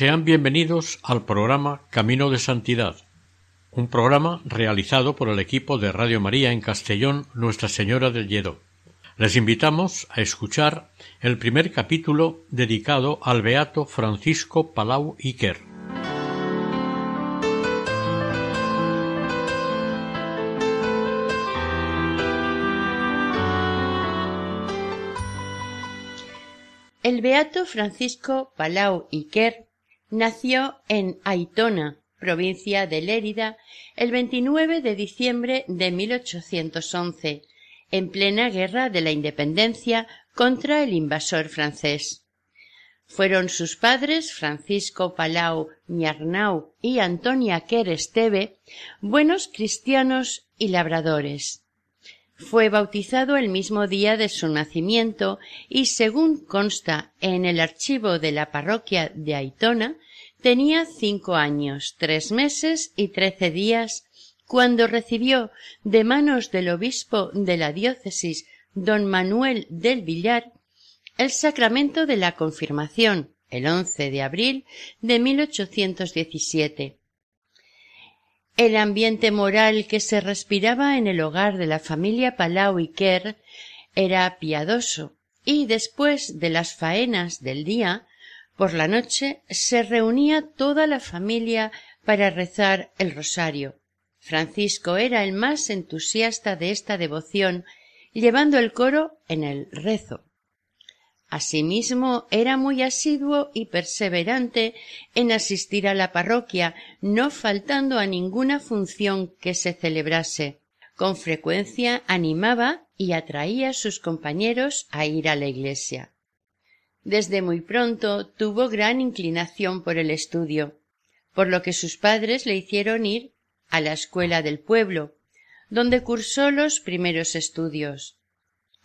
Sean bienvenidos al programa Camino de Santidad, un programa realizado por el equipo de Radio María en Castellón Nuestra Señora del Lledó. Les invitamos a escuchar el primer capítulo dedicado al beato Francisco Palau Iker. El beato Francisco Palau Iker Nació en Aitona, provincia de Lérida, el 29 de diciembre de 1811, en plena guerra de la independencia contra el invasor francés. Fueron sus padres Francisco Palau Ñarnau y Antonia Quer Esteve buenos cristianos y labradores. Fue bautizado el mismo día de su nacimiento y, según consta en el archivo de la parroquia de Aitona, tenía cinco años, tres meses y trece días cuando recibió de manos del obispo de la diócesis don Manuel del Villar el sacramento de la confirmación el 11 de abril de 1817. El ambiente moral que se respiraba en el hogar de la familia Palau y Kerr era piadoso, y después de las faenas del día, por la noche se reunía toda la familia para rezar el rosario. Francisco era el más entusiasta de esta devoción, llevando el coro en el rezo. Asimismo, era muy asiduo y perseverante en asistir a la parroquia, no faltando a ninguna función que se celebrase. Con frecuencia animaba y atraía a sus compañeros a ir a la iglesia. Desde muy pronto tuvo gran inclinación por el estudio, por lo que sus padres le hicieron ir a la escuela del pueblo, donde cursó los primeros estudios.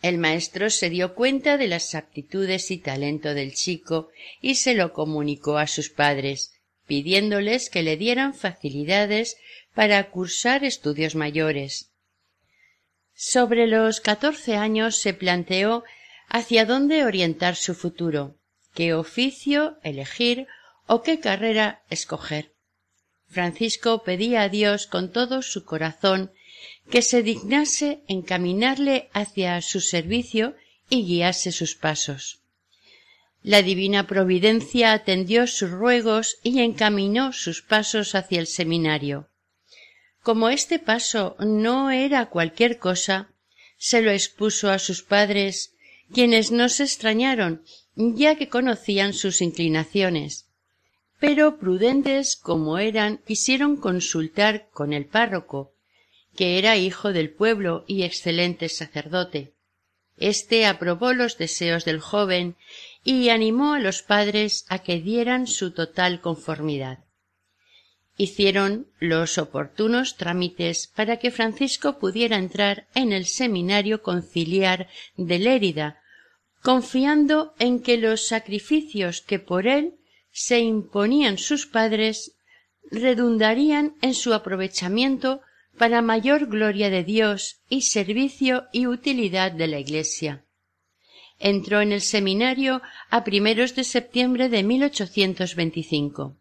El maestro se dio cuenta de las aptitudes y talento del chico y se lo comunicó a sus padres, pidiéndoles que le dieran facilidades para cursar estudios mayores. Sobre los catorce años se planteó hacia dónde orientar su futuro, qué oficio elegir o qué carrera escoger. Francisco pedía a Dios con todo su corazón que se dignase encaminarle hacia su servicio y guiase sus pasos. La divina providencia atendió sus ruegos y encaminó sus pasos hacia el seminario. Como este paso no era cualquier cosa, se lo expuso a sus padres, quienes no se extrañaron, ya que conocían sus inclinaciones. Pero prudentes como eran, quisieron consultar con el párroco, que era hijo del pueblo y excelente sacerdote. Este aprobó los deseos del joven y animó a los padres a que dieran su total conformidad. Hicieron los oportunos trámites para que Francisco pudiera entrar en el seminario conciliar de Lérida, confiando en que los sacrificios que por él se imponían sus padres redundarían en su aprovechamiento para mayor gloria de Dios y servicio y utilidad de la Iglesia. Entró en el seminario a primeros de septiembre de 1825.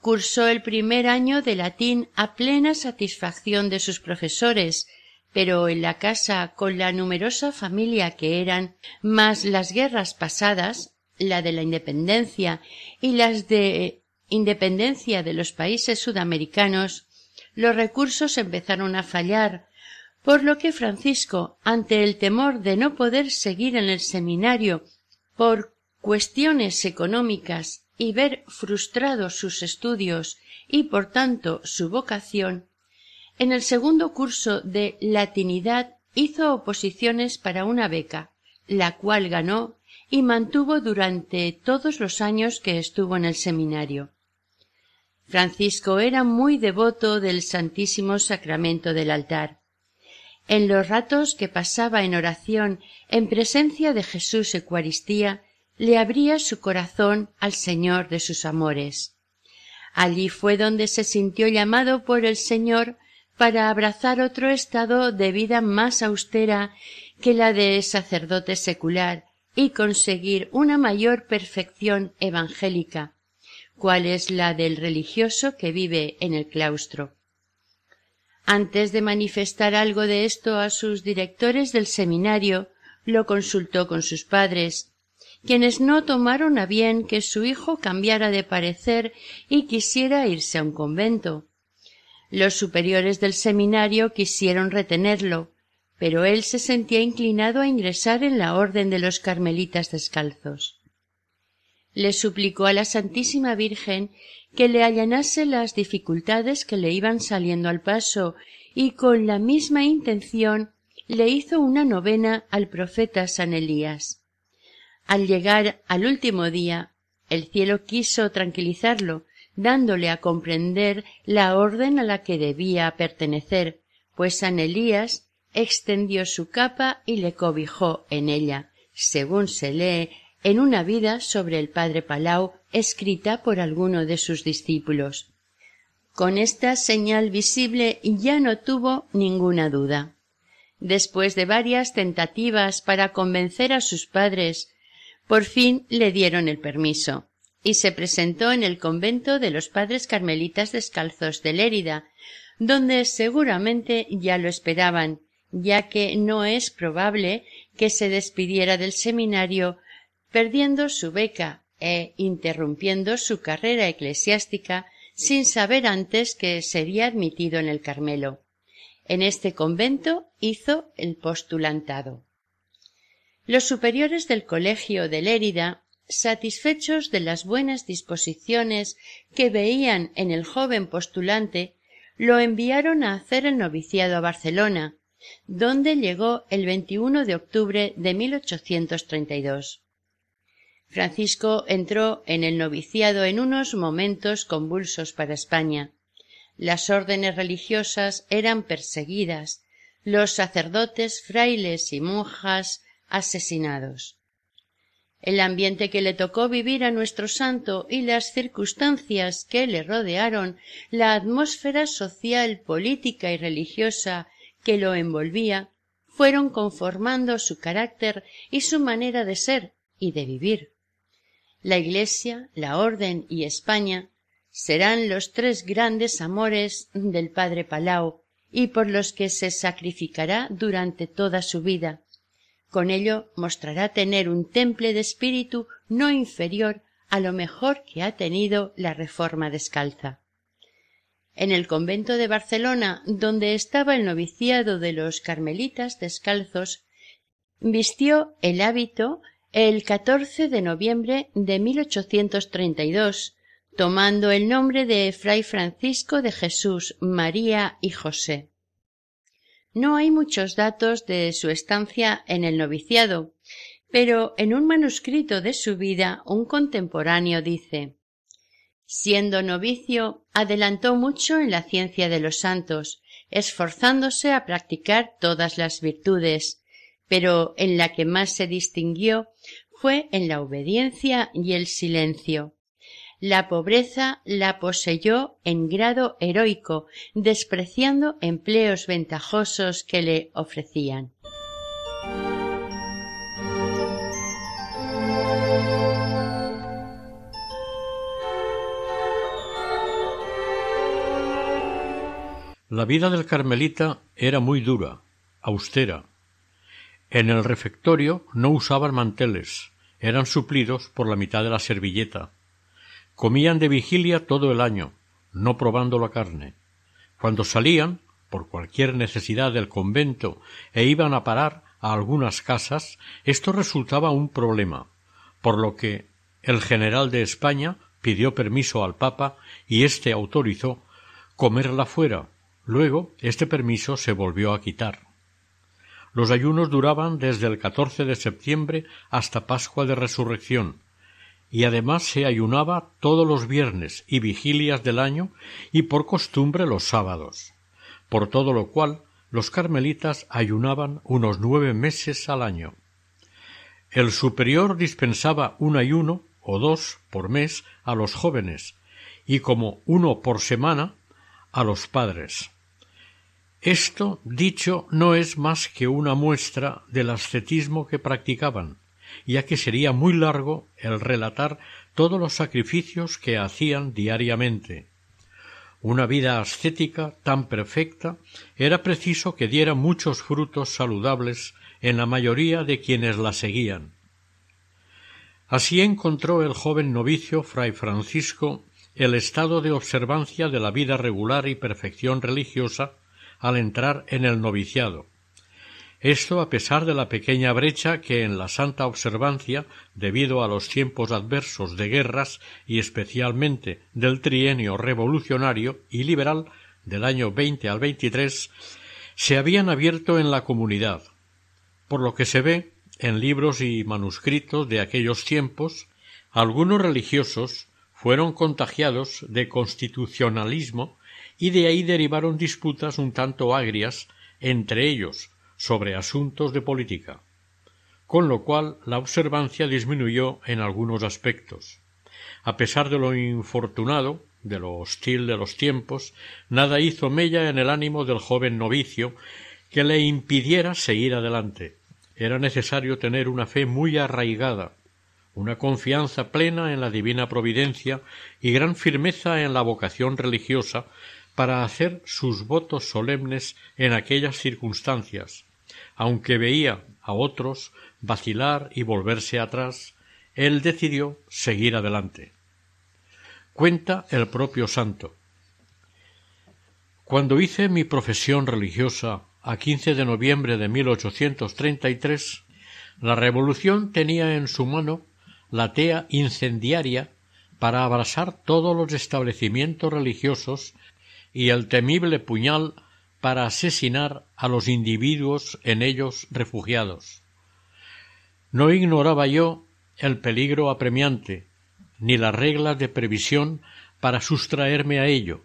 Cursó el primer año de latín a plena satisfacción de sus profesores, pero en la casa con la numerosa familia que eran, más las guerras pasadas, la de la independencia y las de independencia de los países sudamericanos, los recursos empezaron a fallar, por lo que Francisco, ante el temor de no poder seguir en el seminario por cuestiones económicas y ver frustrados sus estudios y por tanto su vocación, en el segundo curso de latinidad hizo oposiciones para una beca, la cual ganó y mantuvo durante todos los años que estuvo en el seminario. Francisco era muy devoto del Santísimo Sacramento del altar. En los ratos que pasaba en oración en presencia de Jesús Eucaristía, le abría su corazón al Señor de sus amores. Allí fue donde se sintió llamado por el Señor para abrazar otro estado de vida más austera que la de sacerdote secular y conseguir una mayor perfección evangélica, cual es la del religioso que vive en el claustro. Antes de manifestar algo de esto a sus directores del seminario, lo consultó con sus padres, quienes no tomaron a bien que su hijo cambiara de parecer y quisiera irse a un convento. Los superiores del seminario quisieron retenerlo, pero él se sentía inclinado a ingresar en la orden de los carmelitas descalzos le suplicó a la Santísima Virgen que le allanase las dificultades que le iban saliendo al paso y con la misma intención le hizo una novena al profeta San Elías. Al llegar al último día, el cielo quiso tranquilizarlo, dándole a comprender la orden a la que debía pertenecer, pues San Elías extendió su capa y le cobijó en ella, según se lee en una vida sobre el padre Palau escrita por alguno de sus discípulos. Con esta señal visible ya no tuvo ninguna duda. Después de varias tentativas para convencer a sus padres, por fin le dieron el permiso, y se presentó en el convento de los padres carmelitas descalzos de Lérida, donde seguramente ya lo esperaban, ya que no es probable que se despidiera del seminario perdiendo su beca e interrumpiendo su carrera eclesiástica sin saber antes que sería admitido en el Carmelo. En este convento hizo el postulantado. Los superiores del colegio de Lérida, satisfechos de las buenas disposiciones que veían en el joven postulante, lo enviaron a hacer el noviciado a Barcelona, donde llegó el 21 de octubre de 1832. Francisco entró en el noviciado en unos momentos convulsos para España. Las órdenes religiosas eran perseguidas, los sacerdotes, frailes y monjas asesinados. El ambiente que le tocó vivir a nuestro santo y las circunstancias que le rodearon, la atmósfera social, política y religiosa que lo envolvía, fueron conformando su carácter y su manera de ser y de vivir. La Iglesia, la Orden y España serán los tres grandes amores del padre Palau y por los que se sacrificará durante toda su vida. Con ello mostrará tener un temple de espíritu no inferior a lo mejor que ha tenido la reforma descalza. En el convento de Barcelona, donde estaba el noviciado de los carmelitas descalzos, vistió el hábito el 14 de noviembre de 1832, tomando el nombre de Fray Francisco de Jesús, María y José. No hay muchos datos de su estancia en el noviciado, pero en un manuscrito de su vida un contemporáneo dice Siendo novicio, adelantó mucho en la ciencia de los santos, esforzándose a practicar todas las virtudes, pero en la que más se distinguió fue en la obediencia y el silencio. La pobreza la poseyó en grado heroico, despreciando empleos ventajosos que le ofrecían. La vida del carmelita era muy dura, austera, en el refectorio no usaban manteles, eran suplidos por la mitad de la servilleta. Comían de vigilia todo el año, no probando la carne. Cuando salían, por cualquier necesidad del convento, e iban a parar a algunas casas, esto resultaba un problema, por lo que el general de España pidió permiso al Papa y éste autorizó comerla fuera. Luego este permiso se volvió a quitar. Los ayunos duraban desde el 14 de septiembre hasta Pascua de Resurrección, y además se ayunaba todos los viernes y vigilias del año y por costumbre los sábados, por todo lo cual los carmelitas ayunaban unos nueve meses al año. El superior dispensaba un ayuno o dos por mes a los jóvenes y como uno por semana a los padres. Esto, dicho, no es más que una muestra del ascetismo que practicaban, ya que sería muy largo el relatar todos los sacrificios que hacían diariamente. Una vida ascética tan perfecta era preciso que diera muchos frutos saludables en la mayoría de quienes la seguían. Así encontró el joven novicio fray Francisco el estado de observancia de la vida regular y perfección religiosa al entrar en el noviciado. Esto a pesar de la pequeña brecha que en la santa observancia, debido a los tiempos adversos de guerras y especialmente del trienio revolucionario y liberal del año veinte al veintitrés, se habían abierto en la comunidad, por lo que se ve en libros y manuscritos de aquellos tiempos, algunos religiosos fueron contagiados de constitucionalismo y de ahí derivaron disputas un tanto agrias entre ellos sobre asuntos de política, con lo cual la observancia disminuyó en algunos aspectos. A pesar de lo infortunado, de lo hostil de los tiempos, nada hizo mella en el ánimo del joven novicio que le impidiera seguir adelante. Era necesario tener una fe muy arraigada, una confianza plena en la divina providencia y gran firmeza en la vocación religiosa para hacer sus votos solemnes en aquellas circunstancias, aunque veía a otros vacilar y volverse atrás, él decidió seguir adelante. Cuenta el propio santo. Cuando hice mi profesión religiosa a 15 de noviembre de 1833, la revolución tenía en su mano la tea incendiaria para abrasar todos los establecimientos religiosos y el temible puñal para asesinar a los individuos en ellos refugiados. No ignoraba yo el peligro apremiante, ni las reglas de previsión para sustraerme a ello.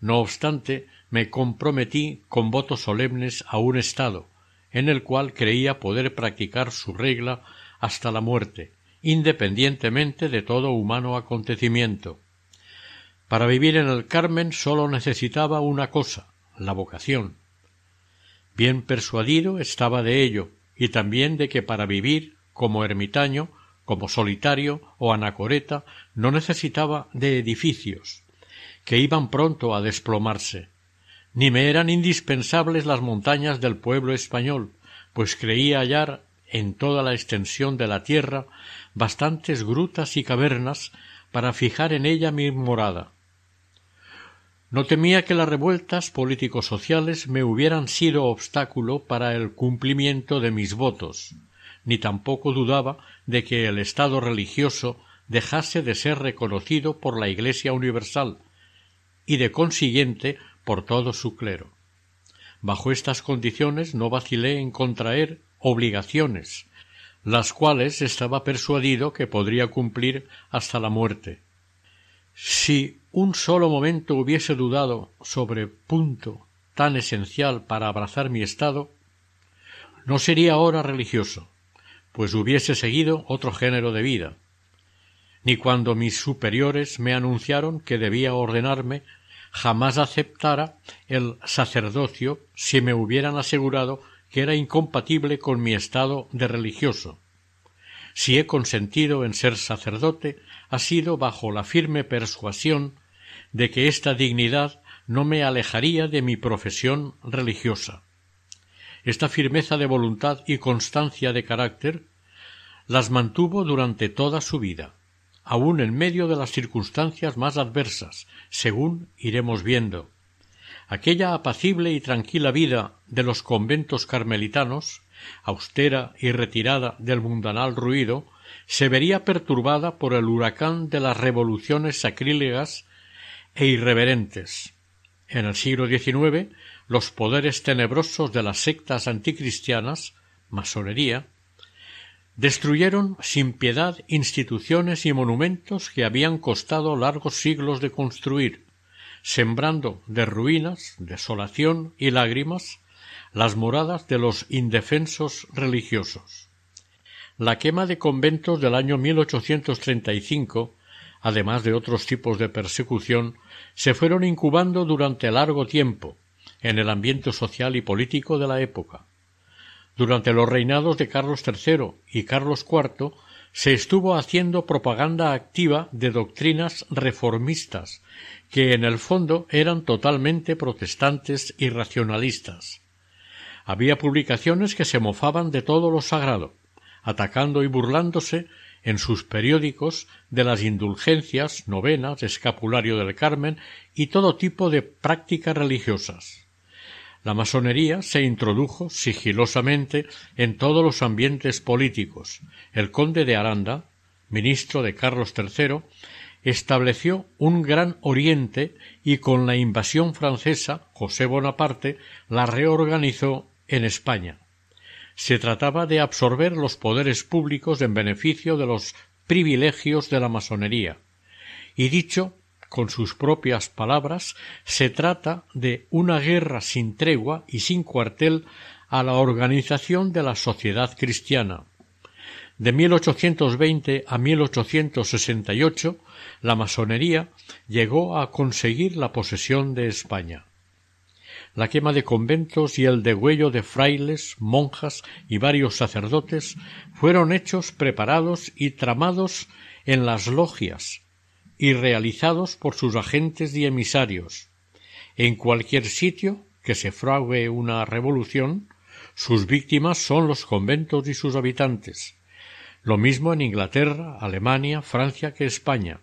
No obstante, me comprometí con votos solemnes a un Estado, en el cual creía poder practicar su regla hasta la muerte, independientemente de todo humano acontecimiento. Para vivir en el Carmen sólo necesitaba una cosa, la vocación. Bien persuadido estaba de ello, y también de que para vivir como ermitaño, como solitario o anacoreta, no necesitaba de edificios, que iban pronto a desplomarse, ni me eran indispensables las montañas del pueblo español, pues creía hallar en toda la extensión de la tierra bastantes grutas y cavernas para fijar en ella mi morada. No temía que las revueltas político sociales me hubieran sido obstáculo para el cumplimiento de mis votos, ni tampoco dudaba de que el Estado religioso dejase de ser reconocido por la Iglesia universal y de consiguiente por todo su clero. Bajo estas condiciones no vacilé en contraer obligaciones, las cuales estaba persuadido que podría cumplir hasta la muerte. Si un solo momento hubiese dudado sobre punto tan esencial para abrazar mi estado, no sería ahora religioso, pues hubiese seguido otro género de vida, ni cuando mis superiores me anunciaron que debía ordenarme jamás aceptara el sacerdocio si me hubieran asegurado que era incompatible con mi estado de religioso. Si he consentido en ser sacerdote, ha sido bajo la firme persuasión de que esta dignidad no me alejaría de mi profesión religiosa. Esta firmeza de voluntad y constancia de carácter las mantuvo durante toda su vida, aun en medio de las circunstancias más adversas, según iremos viendo. Aquella apacible y tranquila vida de los conventos carmelitanos, austera y retirada del mundanal ruido, se vería perturbada por el huracán de las revoluciones sacrílegas e irreverentes. En el siglo XIX los poderes tenebrosos de las sectas anticristianas, masonería, destruyeron sin piedad instituciones y monumentos que habían costado largos siglos de construir, sembrando de ruinas, desolación y lágrimas las moradas de los indefensos religiosos. La quema de conventos del año 1835, además de otros tipos de persecución, se fueron incubando durante largo tiempo en el ambiente social y político de la época. Durante los reinados de Carlos III y Carlos IV se estuvo haciendo propaganda activa de doctrinas reformistas, que en el fondo eran totalmente protestantes y racionalistas. Había publicaciones que se mofaban de todo lo sagrado, atacando y burlándose en sus periódicos de las indulgencias, novenas, escapulario del Carmen y todo tipo de prácticas religiosas. La masonería se introdujo sigilosamente en todos los ambientes políticos. El conde de Aranda, ministro de Carlos III, estableció un gran oriente y con la invasión francesa José Bonaparte la reorganizó en España. Se trataba de absorber los poderes públicos en beneficio de los privilegios de la masonería. Y dicho con sus propias palabras, se trata de una guerra sin tregua y sin cuartel a la organización de la sociedad cristiana. De 1820 a 1868, la masonería llegó a conseguir la posesión de España. La quema de conventos y el degüello de frailes, monjas y varios sacerdotes fueron hechos preparados y tramados en las logias, y realizados por sus agentes y emisarios. En cualquier sitio que se frague una revolución, sus víctimas son los conventos y sus habitantes. Lo mismo en Inglaterra, Alemania, Francia que España.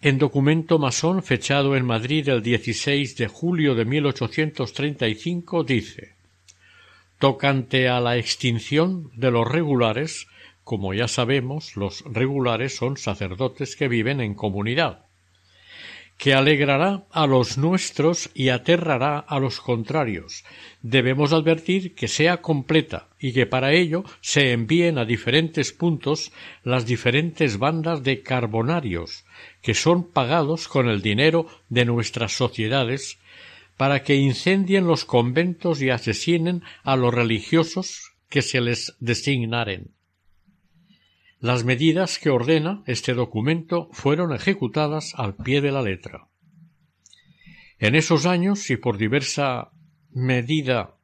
En documento masón fechado en Madrid el 16 de julio de 1835 dice Tocante a la extinción de los regulares, como ya sabemos, los regulares son sacerdotes que viven en comunidad, que alegrará a los nuestros y aterrará a los contrarios. Debemos advertir que sea completa y que para ello se envíen a diferentes puntos las diferentes bandas de carbonarios, que son pagados con el dinero de nuestras sociedades, para que incendien los conventos y asesinen a los religiosos que se les designaren. Las medidas que ordena este documento fueron ejecutadas al pie de la letra. En esos años y por diversa medida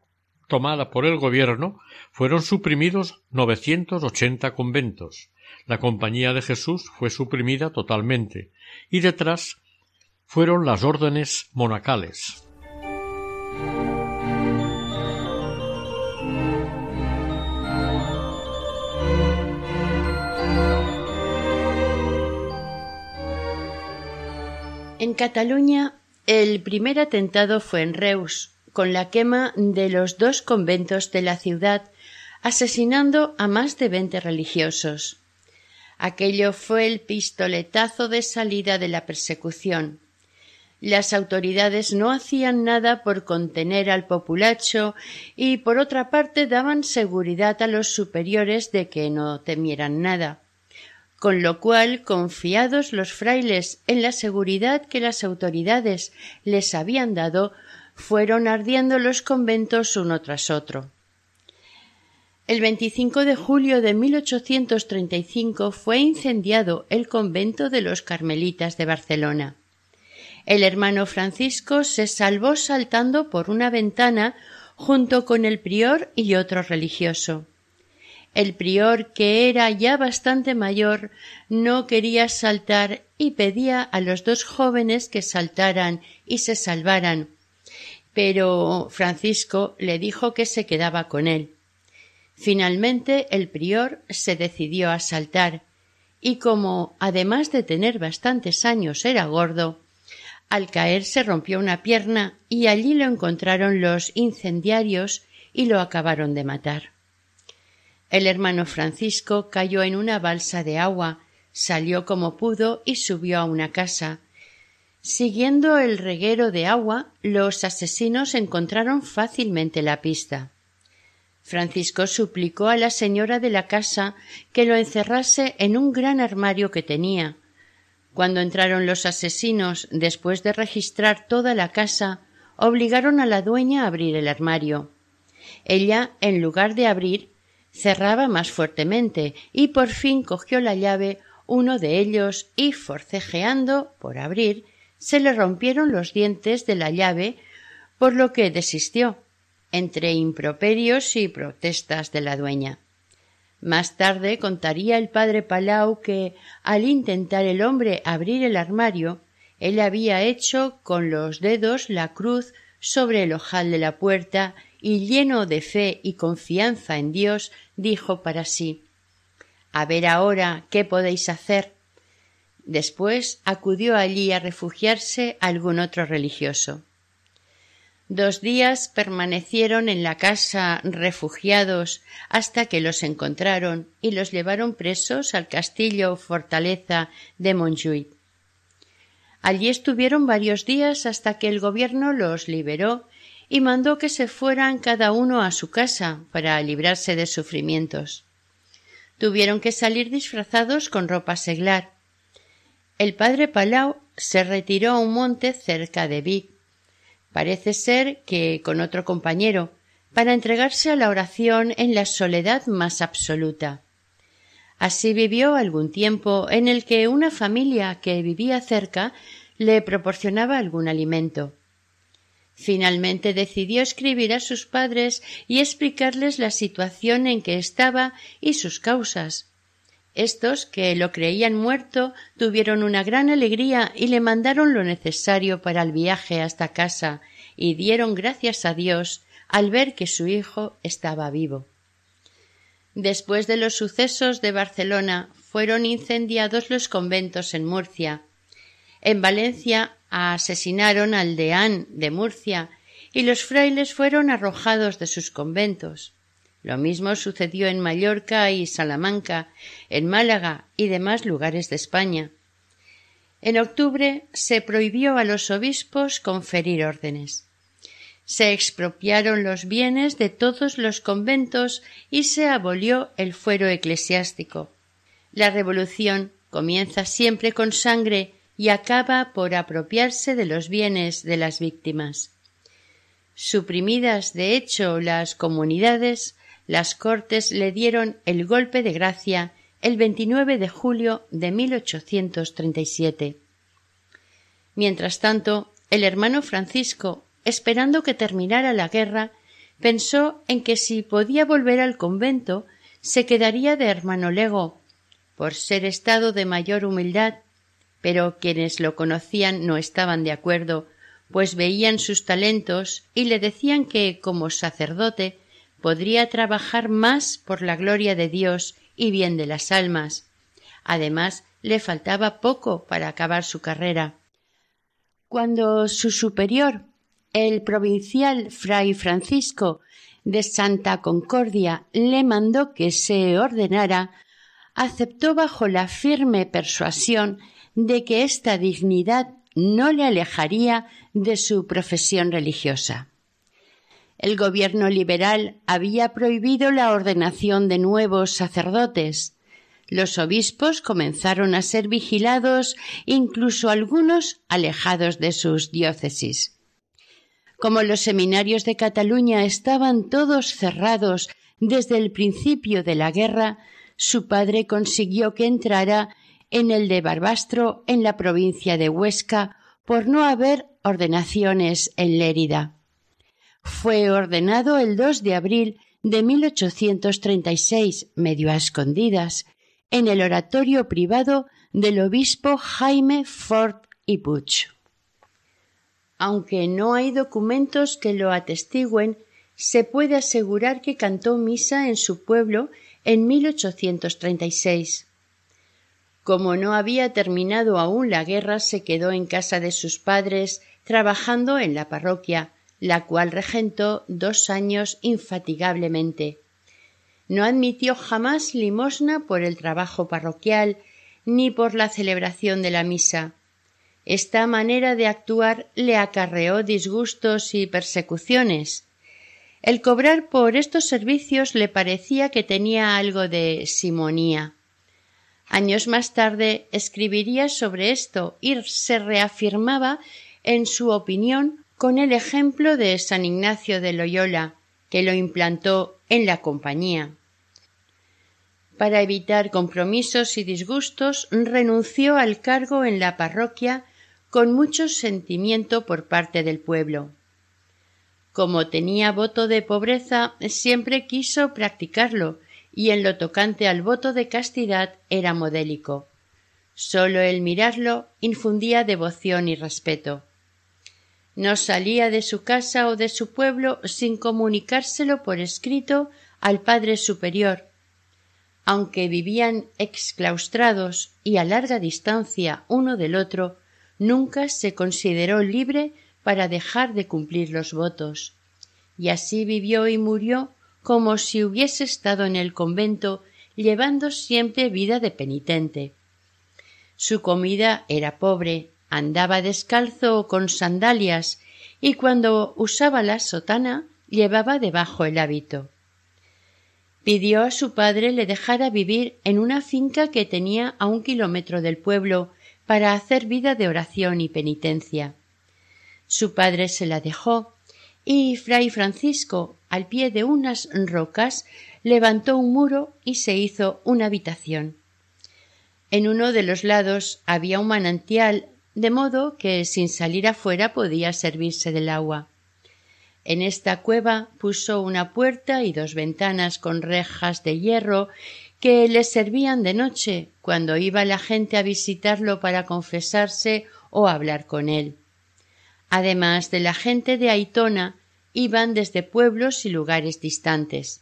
tomada por el gobierno, fueron suprimidos 980 conventos. La Compañía de Jesús fue suprimida totalmente y detrás fueron las órdenes monacales. En Cataluña, el primer atentado fue en Reus, con la quema de los dos conventos de la ciudad, asesinando a más de veinte religiosos. Aquello fue el pistoletazo de salida de la persecución. Las autoridades no hacían nada por contener al populacho y por otra parte daban seguridad a los superiores de que no temieran nada con lo cual, confiados los frailes en la seguridad que las autoridades les habían dado, fueron ardiendo los conventos uno tras otro. El 25 de julio de 1835 fue incendiado el convento de los Carmelitas de Barcelona. El hermano Francisco se salvó saltando por una ventana junto con el prior y otro religioso. El prior, que era ya bastante mayor, no quería saltar y pedía a los dos jóvenes que saltaran y se salvaran. Pero Francisco le dijo que se quedaba con él. Finalmente el prior se decidió a saltar, y como además de tener bastantes años era gordo, al caer se rompió una pierna y allí lo encontraron los incendiarios y lo acabaron de matar. El hermano Francisco cayó en una balsa de agua, salió como pudo y subió a una casa. Siguiendo el reguero de agua, los asesinos encontraron fácilmente la pista. Francisco suplicó a la señora de la casa que lo encerrase en un gran armario que tenía. Cuando entraron los asesinos, después de registrar toda la casa, obligaron a la dueña a abrir el armario. Ella, en lugar de abrir, cerraba más fuertemente y por fin cogió la llave uno de ellos y forcejeando por abrir se le rompieron los dientes de la llave por lo que desistió entre improperios y protestas de la dueña. Más tarde contaría el padre Palau que, al intentar el hombre abrir el armario, él había hecho con los dedos la cruz sobre el ojal de la puerta y lleno de fe y confianza en Dios, dijo para sí A ver ahora qué podéis hacer. Después acudió allí a refugiarse algún otro religioso. Dos días permanecieron en la casa refugiados hasta que los encontraron y los llevaron presos al castillo o fortaleza de Montjuic. Allí estuvieron varios días hasta que el gobierno los liberó y mandó que se fueran cada uno a su casa para librarse de sufrimientos. Tuvieron que salir disfrazados con ropa seglar. El padre Palau se retiró a un monte cerca de Vic Parece ser que con otro compañero, para entregarse a la oración en la soledad más absoluta. Así vivió algún tiempo en el que una familia que vivía cerca le proporcionaba algún alimento. Finalmente decidió escribir a sus padres y explicarles la situación en que estaba y sus causas. Estos, que lo creían muerto, tuvieron una gran alegría y le mandaron lo necesario para el viaje hasta casa y dieron gracias a Dios al ver que su hijo estaba vivo. Después de los sucesos de Barcelona fueron incendiados los conventos en Murcia. En Valencia asesinaron al deán de Murcia y los frailes fueron arrojados de sus conventos. Lo mismo sucedió en Mallorca y Salamanca, en Málaga y demás lugares de España. En octubre se prohibió a los obispos conferir órdenes. Se expropiaron los bienes de todos los conventos y se abolió el fuero eclesiástico. La revolución comienza siempre con sangre y acaba por apropiarse de los bienes de las víctimas. Suprimidas, de hecho, las comunidades, las Cortes le dieron el golpe de gracia el 29 de julio de 1837. Mientras tanto, el hermano Francisco, esperando que terminara la guerra, pensó en que si podía volver al convento, se quedaría de hermano lego, por ser estado de mayor humildad, pero quienes lo conocían no estaban de acuerdo, pues veían sus talentos y le decían que, como sacerdote, podría trabajar más por la gloria de Dios y bien de las almas. Además, le faltaba poco para acabar su carrera. Cuando su superior, el provincial fray Francisco de Santa Concordia, le mandó que se ordenara, aceptó bajo la firme persuasión de que esta dignidad no le alejaría de su profesión religiosa. El gobierno liberal había prohibido la ordenación de nuevos sacerdotes. Los obispos comenzaron a ser vigilados, incluso algunos alejados de sus diócesis. Como los seminarios de Cataluña estaban todos cerrados desde el principio de la guerra, su padre consiguió que entrara en el de Barbastro en la provincia de Huesca por no haber ordenaciones en Lérida. Fue ordenado el 2 de abril de 1836, medio a escondidas, en el oratorio privado del obispo Jaime Ford y Puch. Aunque no hay documentos que lo atestiguen, se puede asegurar que cantó misa en su pueblo en 1836. Como no había terminado aún la guerra, se quedó en casa de sus padres, trabajando en la parroquia, la cual regentó dos años infatigablemente. No admitió jamás limosna por el trabajo parroquial ni por la celebración de la misa. Esta manera de actuar le acarreó disgustos y persecuciones. El cobrar por estos servicios le parecía que tenía algo de simonía. Años más tarde escribiría sobre esto y se reafirmaba en su opinión con el ejemplo de San Ignacio de Loyola, que lo implantó en la compañía. Para evitar compromisos y disgustos, renunció al cargo en la parroquia con mucho sentimiento por parte del pueblo. Como tenía voto de pobreza, siempre quiso practicarlo, y en lo tocante al voto de castidad era modélico. Sólo el mirarlo infundía devoción y respeto. No salía de su casa o de su pueblo sin comunicárselo por escrito al Padre Superior. Aunque vivían exclaustrados y a larga distancia uno del otro, nunca se consideró libre para dejar de cumplir los votos. Y así vivió y murió como si hubiese estado en el convento llevando siempre vida de penitente. Su comida era pobre, andaba descalzo o con sandalias y cuando usaba la sotana llevaba debajo el hábito. Pidió a su padre le dejara vivir en una finca que tenía a un kilómetro del pueblo para hacer vida de oración y penitencia. Su padre se la dejó y fray Francisco, al pie de unas rocas, levantó un muro y se hizo una habitación. En uno de los lados había un manantial, de modo que sin salir afuera podía servirse del agua. En esta cueva puso una puerta y dos ventanas con rejas de hierro que le servían de noche cuando iba la gente a visitarlo para confesarse o hablar con él. Además de la gente de Aitona, iban desde pueblos y lugares distantes.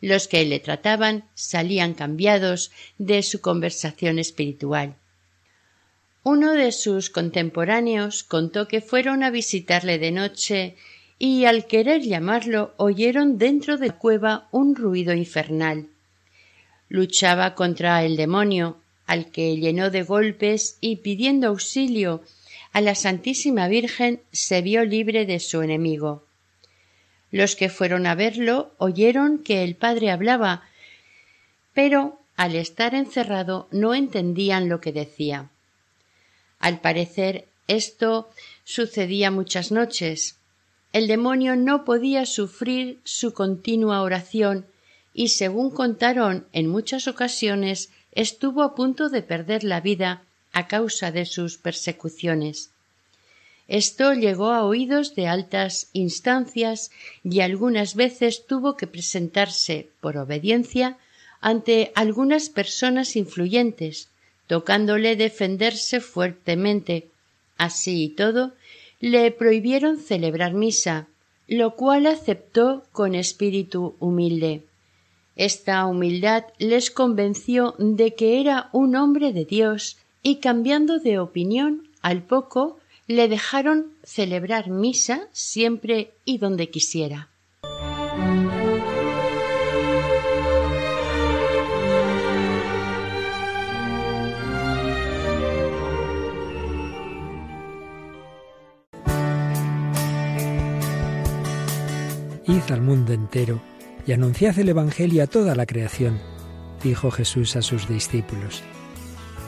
Los que le trataban salían cambiados de su conversación espiritual. Uno de sus contemporáneos contó que fueron a visitarle de noche y al querer llamarlo oyeron dentro de la cueva un ruido infernal luchaba contra el demonio, al que llenó de golpes y pidiendo auxilio a la Santísima Virgen se vio libre de su enemigo. Los que fueron a verlo oyeron que el padre hablaba, pero al estar encerrado no entendían lo que decía. Al parecer esto sucedía muchas noches. El demonio no podía sufrir su continua oración y según contaron en muchas ocasiones estuvo a punto de perder la vida a causa de sus persecuciones. Esto llegó a oídos de altas instancias y algunas veces tuvo que presentarse por obediencia ante algunas personas influyentes, tocándole defenderse fuertemente. Así y todo, le prohibieron celebrar misa, lo cual aceptó con espíritu humilde. Esta humildad les convenció de que era un hombre de Dios y cambiando de opinión al poco le dejaron celebrar misa siempre y donde quisiera. Id al mundo entero y anunciad el Evangelio a toda la creación, dijo Jesús a sus discípulos.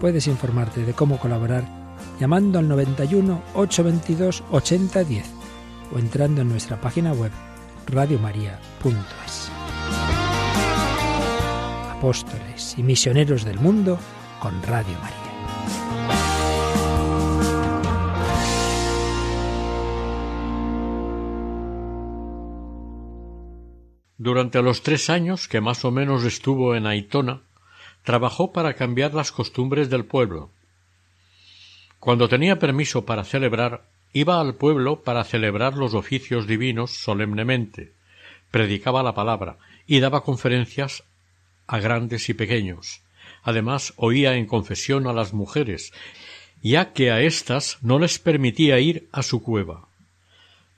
Puedes informarte de cómo colaborar llamando al 91 822 8010 o entrando en nuestra página web radiomaria.es. Apóstoles y misioneros del mundo con Radio María. Durante los tres años que más o menos estuvo en Aitona, trabajó para cambiar las costumbres del pueblo. Cuando tenía permiso para celebrar, iba al pueblo para celebrar los oficios divinos solemnemente, predicaba la palabra y daba conferencias a grandes y pequeños. Además, oía en confesión a las mujeres, ya que a éstas no les permitía ir a su cueva.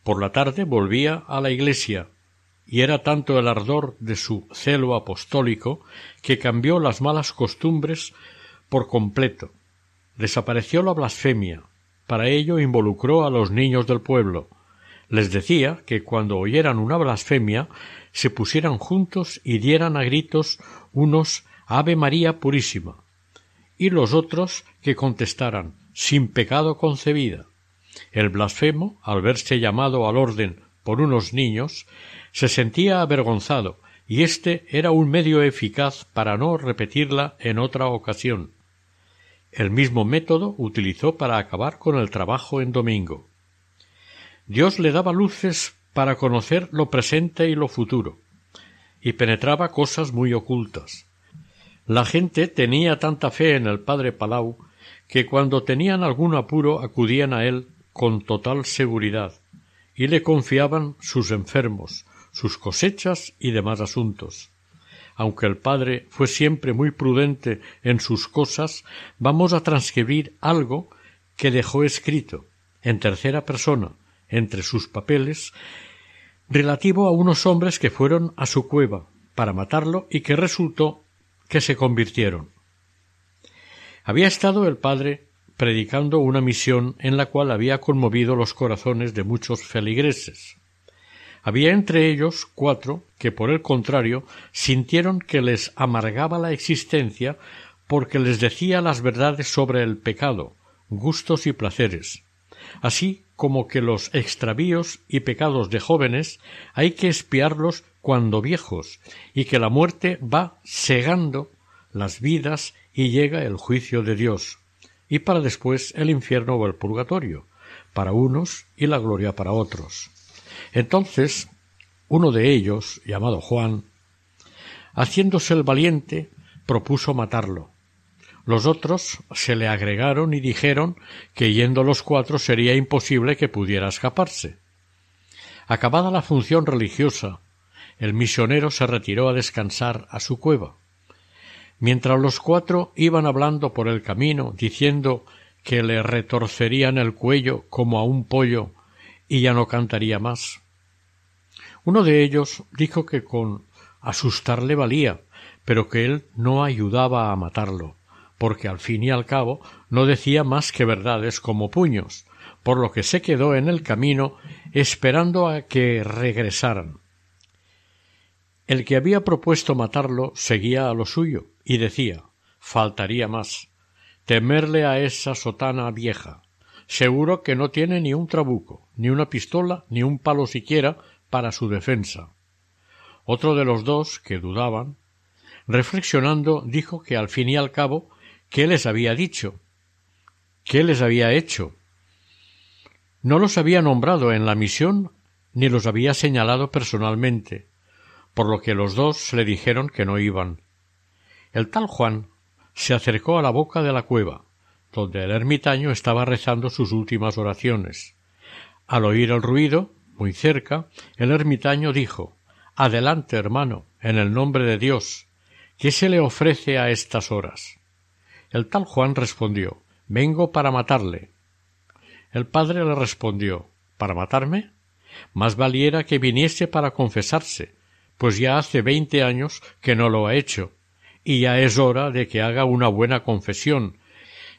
Por la tarde volvía a la iglesia, y era tanto el ardor de su celo apostólico que cambió las malas costumbres por completo. Desapareció la blasfemia. Para ello involucró a los niños del pueblo. Les decía que cuando oyeran una blasfemia se pusieran juntos y dieran a gritos unos Ave María Purísima, y los otros que contestaran sin pecado concebida. El blasfemo, al verse llamado al orden por unos niños, se sentía avergonzado, y éste era un medio eficaz para no repetirla en otra ocasión. El mismo método utilizó para acabar con el trabajo en domingo. Dios le daba luces para conocer lo presente y lo futuro, y penetraba cosas muy ocultas. La gente tenía tanta fe en el padre Palau que cuando tenían algún apuro acudían a él con total seguridad y le confiaban sus enfermos, sus cosechas y demás asuntos. Aunque el padre fue siempre muy prudente en sus cosas, vamos a transcribir algo que dejó escrito en tercera persona entre sus papeles relativo a unos hombres que fueron a su cueva para matarlo y que resultó que se convirtieron. Había estado el padre predicando una misión en la cual había conmovido los corazones de muchos feligreses. Había entre ellos cuatro que, por el contrario, sintieron que les amargaba la existencia porque les decía las verdades sobre el pecado, gustos y placeres, así como que los extravíos y pecados de jóvenes hay que espiarlos cuando viejos, y que la muerte va segando las vidas y llega el juicio de Dios, y para después el infierno o el purgatorio, para unos y la gloria para otros. Entonces uno de ellos, llamado Juan, haciéndose el valiente, propuso matarlo, los otros se le agregaron y dijeron que yendo los cuatro sería imposible que pudiera escaparse. Acabada la función religiosa, el misionero se retiró a descansar a su cueva. Mientras los cuatro iban hablando por el camino, diciendo que le retorcerían el cuello como a un pollo y ya no cantaría más. Uno de ellos dijo que con asustarle valía, pero que él no ayudaba a matarlo porque al fin y al cabo no decía más que verdades como puños, por lo que se quedó en el camino esperando a que regresaran. El que había propuesto matarlo seguía a lo suyo y decía faltaría más temerle a esa sotana vieja. Seguro que no tiene ni un trabuco, ni una pistola, ni un palo siquiera para su defensa. Otro de los dos, que dudaban, reflexionando, dijo que al fin y al cabo ¿Qué les había dicho? ¿Qué les había hecho? No los había nombrado en la misión ni los había señalado personalmente, por lo que los dos le dijeron que no iban. El tal Juan se acercó a la boca de la cueva, donde el ermitaño estaba rezando sus últimas oraciones. Al oír el ruido, muy cerca, el ermitaño dijo Adelante, hermano, en el nombre de Dios. ¿Qué se le ofrece a estas horas? El tal Juan respondió Vengo para matarle. El padre le respondió ¿Para matarme? Más valiera que viniese para confesarse, pues ya hace veinte años que no lo ha hecho, y ya es hora de que haga una buena confesión,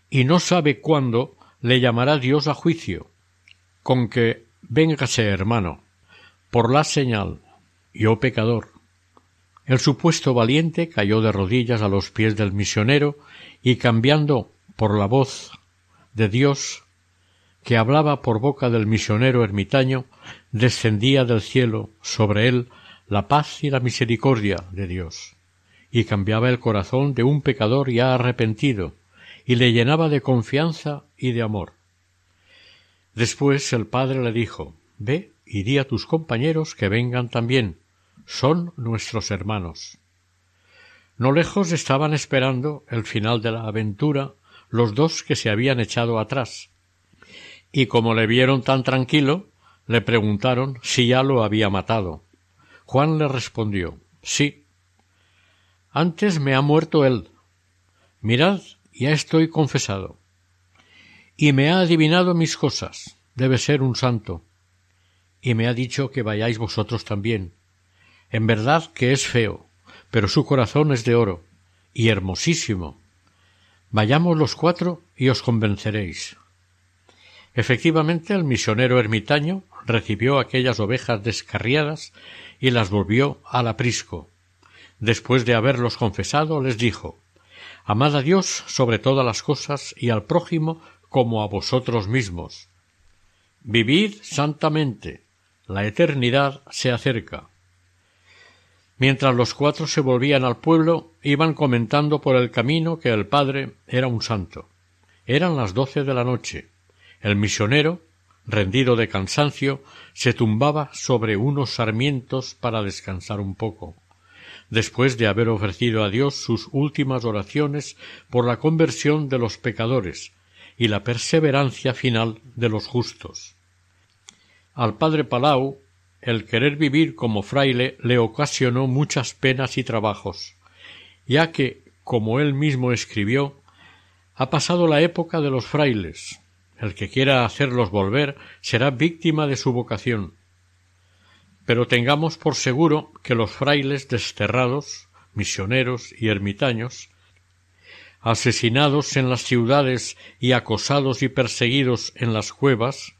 y no sabe cuándo le llamará Dios a juicio. Con que véngase, hermano, por la señal, yo pecador. El supuesto valiente cayó de rodillas a los pies del misionero y cambiando por la voz de Dios que hablaba por boca del misionero ermitaño, descendía del cielo sobre él la paz y la misericordia de Dios, y cambiaba el corazón de un pecador ya arrepentido, y le llenaba de confianza y de amor. Después el padre le dijo Ve y di a tus compañeros que vengan también, son nuestros hermanos. No lejos estaban esperando el final de la aventura los dos que se habían echado atrás. Y como le vieron tan tranquilo, le preguntaron si ya lo había matado. Juan le respondió Sí. Antes me ha muerto él. Mirad, ya estoy confesado. Y me ha adivinado mis cosas. Debe ser un santo. Y me ha dicho que vayáis vosotros también. En verdad que es feo, pero su corazón es de oro, y hermosísimo. Vayamos los cuatro y os convenceréis. Efectivamente, el misionero ermitaño recibió aquellas ovejas descarriadas y las volvió al aprisco. Después de haberlos confesado, les dijo Amad a Dios sobre todas las cosas y al prójimo como a vosotros mismos. Vivid santamente. La eternidad se acerca. Mientras los cuatro se volvían al pueblo, iban comentando por el camino que el padre era un santo. Eran las doce de la noche. El misionero, rendido de cansancio, se tumbaba sobre unos sarmientos para descansar un poco, después de haber ofrecido a Dios sus últimas oraciones por la conversión de los pecadores y la perseverancia final de los justos. Al padre Palau el querer vivir como fraile le ocasionó muchas penas y trabajos, ya que, como él mismo escribió, ha pasado la época de los frailes, el que quiera hacerlos volver será víctima de su vocación. Pero tengamos por seguro que los frailes desterrados, misioneros y ermitaños, asesinados en las ciudades y acosados y perseguidos en las cuevas,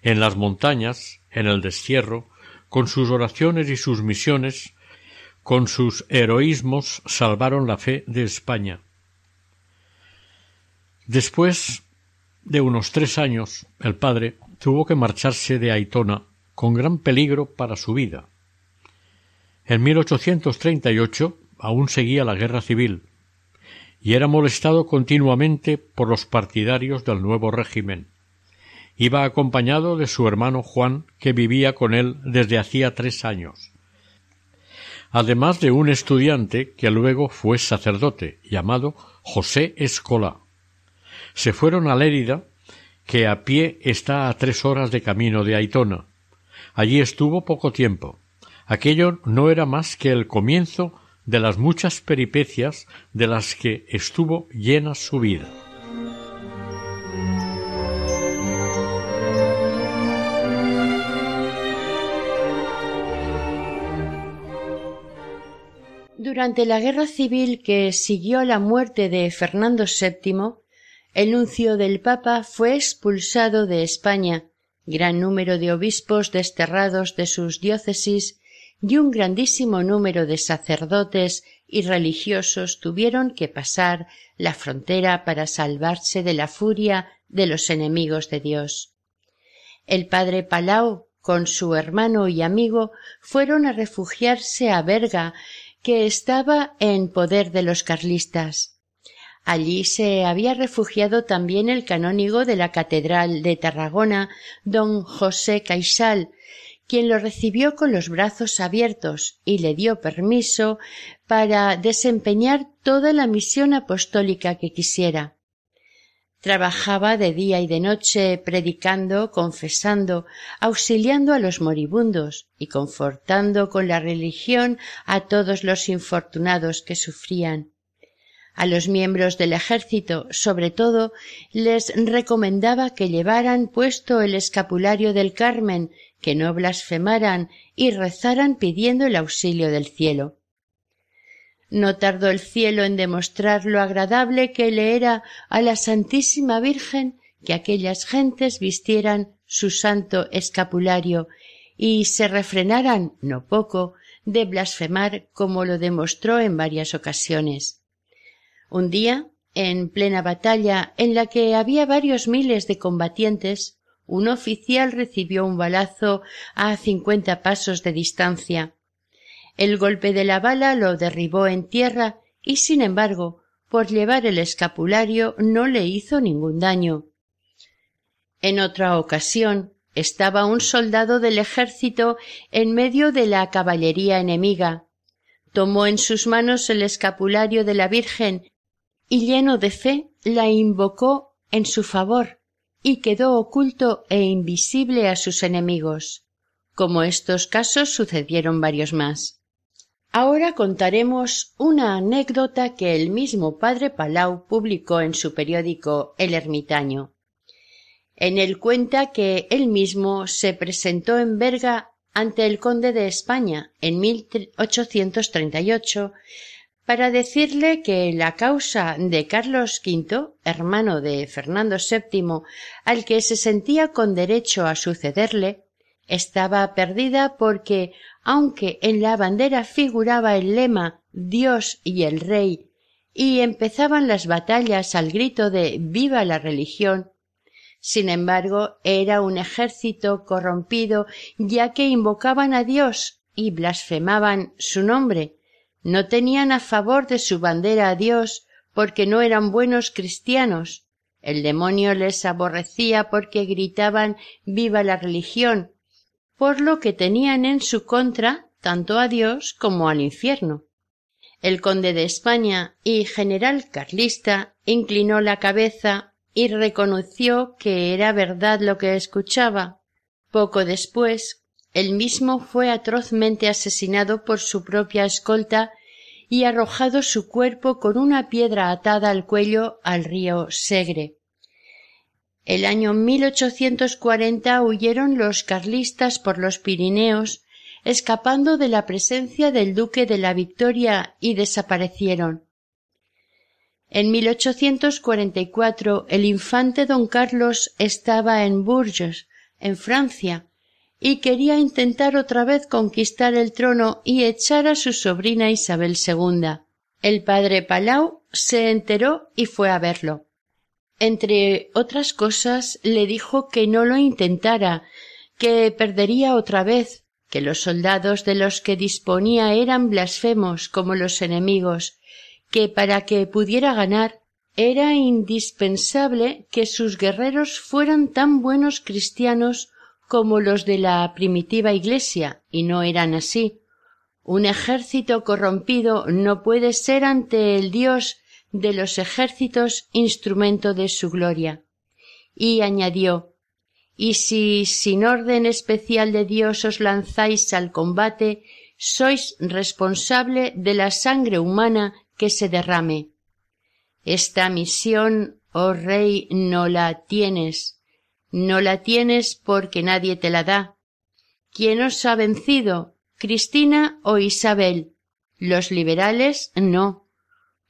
en las montañas, en el destierro, con sus oraciones y sus misiones, con sus heroísmos salvaron la fe de España. Después de unos tres años, el padre tuvo que marcharse de Aitona con gran peligro para su vida. En 1838 aún seguía la guerra civil y era molestado continuamente por los partidarios del nuevo régimen. Iba acompañado de su hermano Juan, que vivía con él desde hacía tres años, además de un estudiante que luego fue sacerdote, llamado José Escola se fueron a Lérida, que a pie está a tres horas de camino de Aitona. Allí estuvo poco tiempo. Aquello no era más que el comienzo de las muchas peripecias de las que estuvo llena su vida. Durante la guerra civil que siguió la muerte de Fernando VII, el nuncio del Papa fue expulsado de España, gran número de obispos desterrados de sus diócesis y un grandísimo número de sacerdotes y religiosos tuvieron que pasar la frontera para salvarse de la furia de los enemigos de Dios. El padre Palau, con su hermano y amigo, fueron a refugiarse a Berga, que estaba en poder de los carlistas. Allí se había refugiado también el canónigo de la Catedral de Tarragona, don José Caixal, quien lo recibió con los brazos abiertos y le dio permiso para desempeñar toda la misión apostólica que quisiera. Trabajaba de día y de noche predicando, confesando, auxiliando a los moribundos y confortando con la religión a todos los infortunados que sufrían. A los miembros del ejército, sobre todo, les recomendaba que llevaran puesto el escapulario del Carmen, que no blasfemaran y rezaran pidiendo el auxilio del cielo. No tardó el cielo en demostrar lo agradable que le era a la Santísima Virgen que aquellas gentes vistieran su santo escapulario y se refrenaran, no poco, de blasfemar como lo demostró en varias ocasiones. Un día, en plena batalla en la que había varios miles de combatientes, un oficial recibió un balazo a cincuenta pasos de distancia. El golpe de la bala lo derribó en tierra y, sin embargo, por llevar el escapulario no le hizo ningún daño. En otra ocasión estaba un soldado del ejército en medio de la caballería enemiga. Tomó en sus manos el escapulario de la Virgen y lleno de fe la invocó en su favor y quedó oculto e invisible a sus enemigos. Como estos casos sucedieron varios más. Ahora contaremos una anécdota que el mismo padre Palau publicó en su periódico El Ermitaño. En él cuenta que él mismo se presentó en Berga ante el conde de España en 1838 para decirle que la causa de Carlos V, hermano de Fernando VII, al que se sentía con derecho a sucederle, estaba perdida porque, aunque en la bandera figuraba el lema Dios y el Rey, y empezaban las batallas al grito de Viva la religión, sin embargo, era un ejército corrompido, ya que invocaban a Dios y blasfemaban su nombre. No tenían a favor de su bandera a Dios porque no eran buenos cristianos. El demonio les aborrecía porque gritaban viva la religión, por lo que tenían en su contra tanto a Dios como al infierno. El conde de España y general carlista inclinó la cabeza y reconoció que era verdad lo que escuchaba. Poco después, él mismo fue atrozmente asesinado por su propia escolta y arrojado su cuerpo con una piedra atada al cuello al río Segre. El año 1840 huyeron los carlistas por los Pirineos, escapando de la presencia del duque de la Victoria y desaparecieron. En 1844 el infante don Carlos estaba en Bourges, en Francia, y quería intentar otra vez conquistar el trono y echar a su sobrina Isabel II. El padre Palau se enteró y fue a verlo. Entre otras cosas le dijo que no lo intentara, que perdería otra vez, que los soldados de los que disponía eran blasfemos como los enemigos, que para que pudiera ganar era indispensable que sus guerreros fueran tan buenos cristianos como los de la primitiva Iglesia, y no eran así. Un ejército corrompido no puede ser ante el Dios de los ejércitos instrumento de su gloria. Y añadió Y si sin orden especial de Dios os lanzáis al combate, sois responsable de la sangre humana que se derrame. Esta misión, oh rey, no la tienes, no la tienes porque nadie te la da. ¿Quién os ha vencido, Cristina o Isabel? Los liberales no.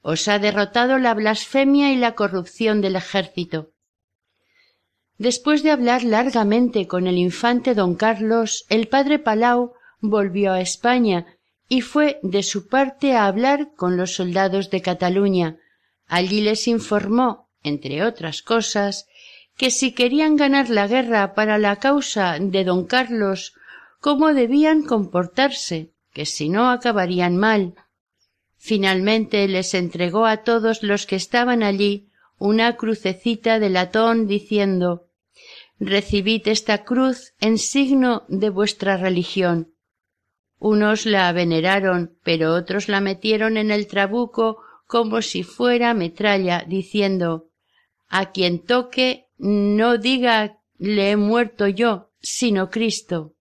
Os ha derrotado la blasfemia y la corrupción del ejército. Después de hablar largamente con el infante don Carlos, el padre Palau volvió a España y fue de su parte a hablar con los soldados de Cataluña. Allí les informó, entre otras cosas, que si querían ganar la guerra para la causa de don Carlos, cómo debían comportarse, que si no acabarían mal. Finalmente les entregó a todos los que estaban allí una crucecita de latón diciendo Recibid esta cruz en signo de vuestra religión. Unos la veneraron, pero otros la metieron en el trabuco como si fuera metralla, diciendo A quien toque no diga le he muerto yo, sino Cristo.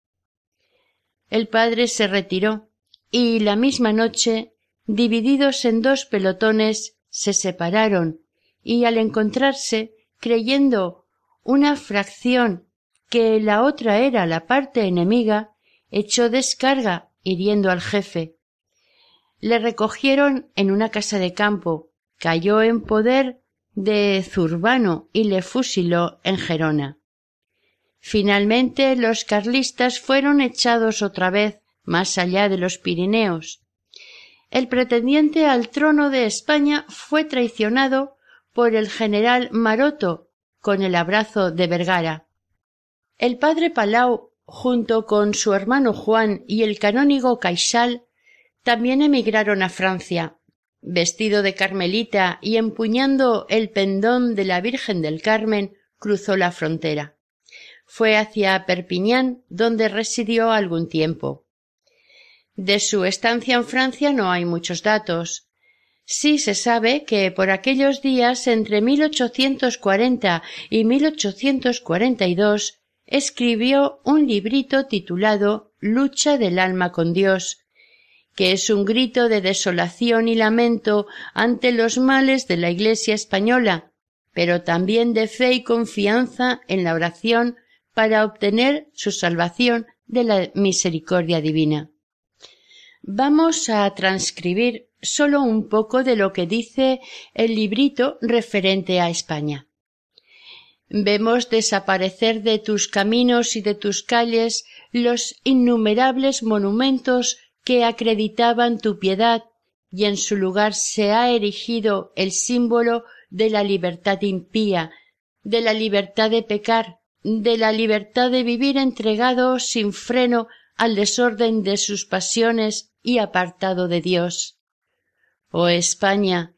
El padre se retiró, y la misma noche, divididos en dos pelotones, se separaron, y al encontrarse, creyendo una fracción que la otra era la parte enemiga, echó descarga hiriendo al jefe. Le recogieron en una casa de campo, cayó en poder de Zurbano y le fusiló en Gerona. Finalmente los carlistas fueron echados otra vez más allá de los Pirineos. El pretendiente al trono de España fue traicionado por el general Maroto con el abrazo de Vergara. El padre Palau junto con su hermano Juan y el canónigo Caixal, también emigraron a Francia. Vestido de carmelita y empuñando el pendón de la Virgen del Carmen, cruzó la frontera. Fue hacia Perpiñán, donde residió algún tiempo. De su estancia en Francia no hay muchos datos. Sí se sabe que por aquellos días entre 1840 y 1842 escribió un librito titulado Lucha del alma con Dios, que es un grito de desolación y lamento ante los males de la Iglesia española, pero también de fe y confianza en la oración para obtener su salvación de la misericordia divina. Vamos a transcribir solo un poco de lo que dice el librito referente a España. Vemos desaparecer de tus caminos y de tus calles los innumerables monumentos que acreditaban tu piedad y en su lugar se ha erigido el símbolo de la libertad impía, de la libertad de pecar, de la libertad de vivir entregado sin freno al desorden de sus pasiones y apartado de Dios. Oh España,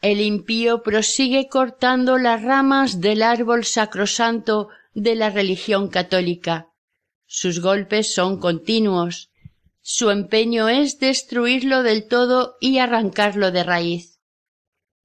el impío prosigue cortando las ramas del árbol sacrosanto de la religión católica. Sus golpes son continuos. Su empeño es destruirlo del todo y arrancarlo de raíz.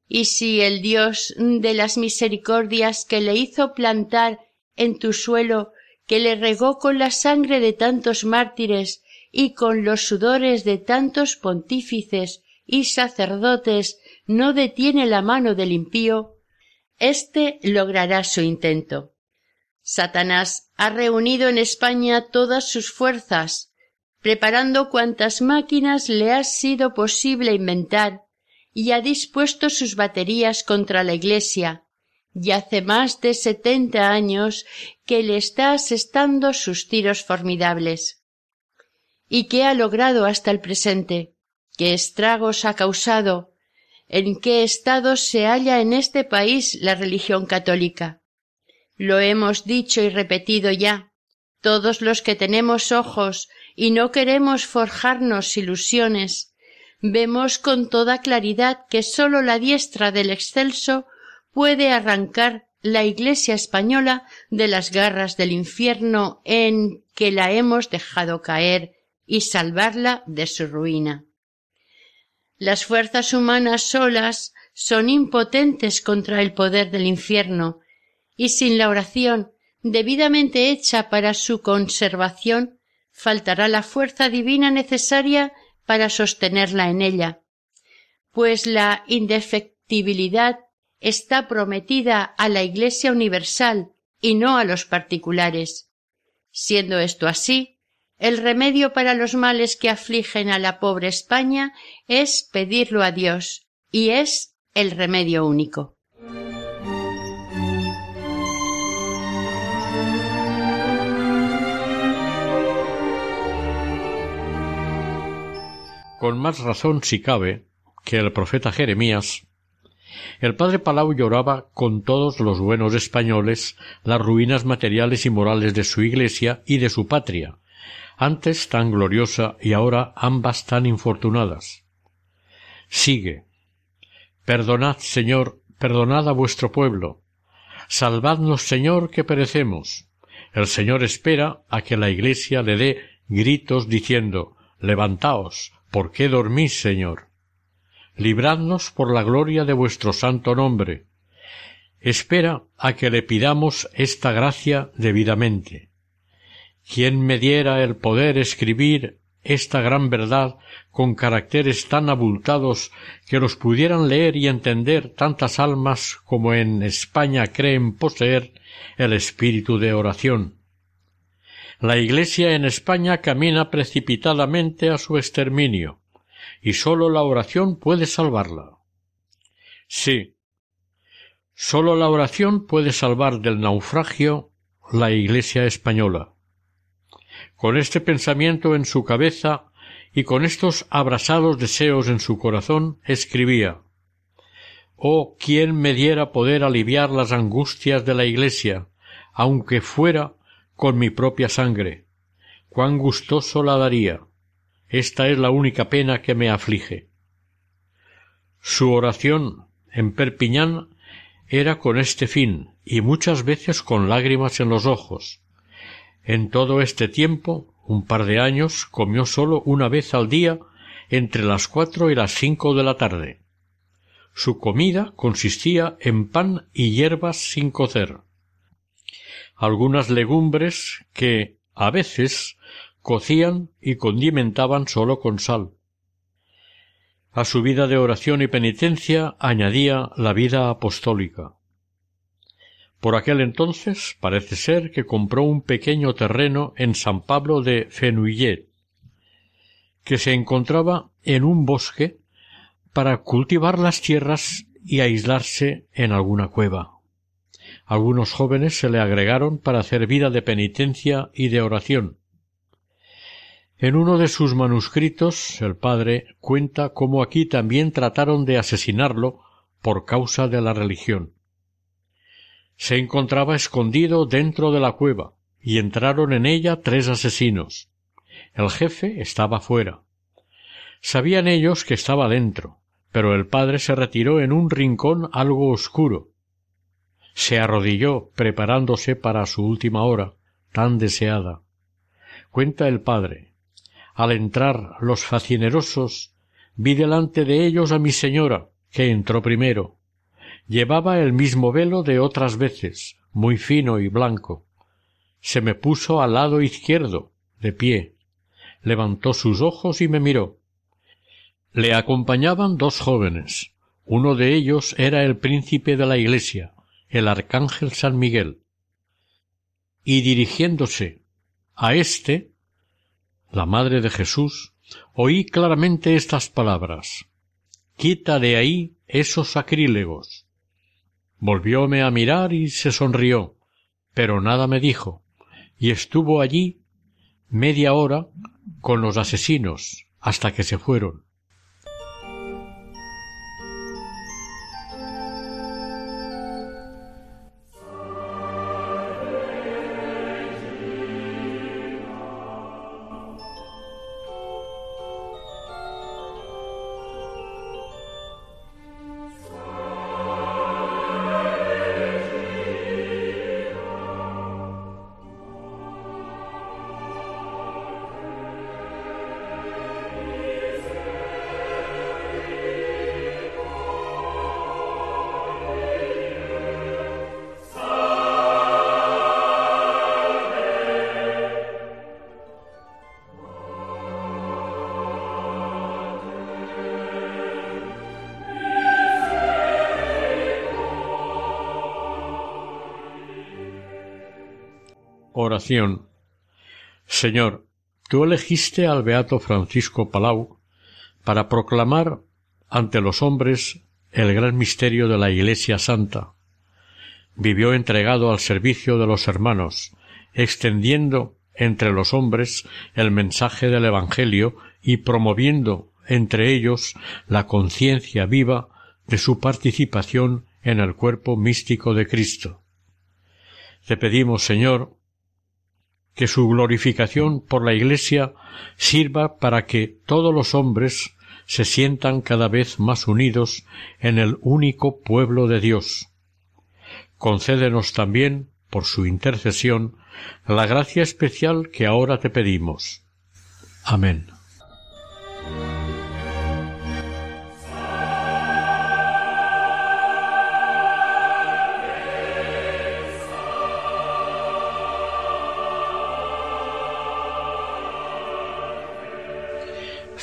Y si el Dios de las misericordias que le hizo plantar en tu suelo, que le regó con la sangre de tantos mártires y con los sudores de tantos pontífices y sacerdotes no detiene la mano del impío, éste logrará su intento. Satanás ha reunido en España todas sus fuerzas, preparando cuantas máquinas le ha sido posible inventar, y ha dispuesto sus baterías contra la Iglesia, y hace más de setenta años que le está asestando sus tiros formidables. ¿Y qué ha logrado hasta el presente? qué estragos ha causado, en qué estado se halla en este país la religión católica. Lo hemos dicho y repetido ya. Todos los que tenemos ojos y no queremos forjarnos ilusiones, vemos con toda claridad que sólo la diestra del excelso puede arrancar la Iglesia española de las garras del infierno en que la hemos dejado caer y salvarla de su ruina. Las fuerzas humanas solas son impotentes contra el poder del infierno, y sin la oración debidamente hecha para su conservación, faltará la fuerza divina necesaria para sostenerla en ella, pues la indefectibilidad está prometida a la Iglesia universal y no a los particulares. Siendo esto así, el remedio para los males que afligen a la pobre España es pedirlo a Dios, y es el remedio único. Con más razón, si cabe, que el profeta Jeremías, el padre Palau lloraba con todos los buenos españoles las ruinas materiales y morales de su iglesia y de su patria, antes tan gloriosa y ahora ambas tan infortunadas. Sigue. Perdonad, Señor, perdonad a vuestro pueblo. Salvadnos, Señor, que perecemos. El Señor espera a que la Iglesia le dé gritos diciendo Levantaos, ¿por qué dormís, Señor? Libradnos por la gloria de vuestro santo nombre. Espera a que le pidamos esta gracia debidamente. ¿Quién me diera el poder escribir esta gran verdad con caracteres tan abultados que los pudieran leer y entender tantas almas como en España creen poseer el espíritu de oración. La Iglesia en España camina precipitadamente a su exterminio, y sólo la oración puede salvarla. Sí, sólo la oración puede salvar del naufragio la Iglesia española. Con este pensamiento en su cabeza y con estos abrasados deseos en su corazón, escribía Oh, quién me diera poder aliviar las angustias de la Iglesia, aunque fuera con mi propia sangre. Cuán gustoso la daría. Esta es la única pena que me aflige. Su oración en Perpiñán era con este fin, y muchas veces con lágrimas en los ojos, en todo este tiempo, un par de años, comió sólo una vez al día entre las cuatro y las cinco de la tarde. Su comida consistía en pan y hierbas sin cocer, algunas legumbres que, a veces, cocían y condimentaban sólo con sal. A su vida de oración y penitencia añadía la vida apostólica. Por aquel entonces parece ser que compró un pequeño terreno en San Pablo de Fenouillet, que se encontraba en un bosque para cultivar las tierras y aislarse en alguna cueva. Algunos jóvenes se le agregaron para hacer vida de penitencia y de oración. En uno de sus manuscritos el padre cuenta cómo aquí también trataron de asesinarlo por causa de la religión se encontraba escondido dentro de la cueva, y entraron en ella tres asesinos. El jefe estaba fuera. Sabían ellos que estaba dentro, pero el padre se retiró en un rincón algo oscuro. Se arrodilló preparándose para su última hora, tan deseada. Cuenta el padre. Al entrar los facinerosos, vi delante de ellos a mi señora, que entró primero, Llevaba el mismo velo de otras veces, muy fino y blanco. Se me puso al lado izquierdo, de pie. Levantó sus ojos y me miró. Le acompañaban dos jóvenes. Uno de ellos era el príncipe de la iglesia, el arcángel San Miguel. Y dirigiéndose a éste, la madre de Jesús, oí claramente estas palabras Quita de ahí esos sacrílegos. Volvióme a mirar y se sonrió, pero nada me dijo, y estuvo allí media hora con los asesinos hasta que se fueron. Señor, tú elegiste al beato Francisco Palau para proclamar ante los hombres el gran misterio de la Iglesia Santa. Vivió entregado al servicio de los hermanos, extendiendo entre los hombres el mensaje del Evangelio y promoviendo entre ellos la conciencia viva de su participación en el cuerpo místico de Cristo. Te pedimos, Señor, que su glorificación por la Iglesia sirva para que todos los hombres se sientan cada vez más unidos en el único pueblo de Dios. Concédenos también, por su intercesión, la gracia especial que ahora te pedimos. Amén.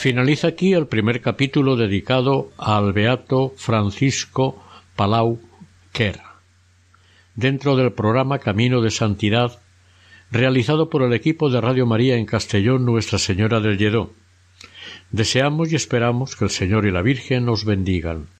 Finaliza aquí el primer capítulo dedicado al beato Francisco Palau Quer, dentro del programa Camino de Santidad, realizado por el equipo de Radio María en Castellón Nuestra Señora del Lledó. Deseamos y esperamos que el Señor y la Virgen nos bendigan.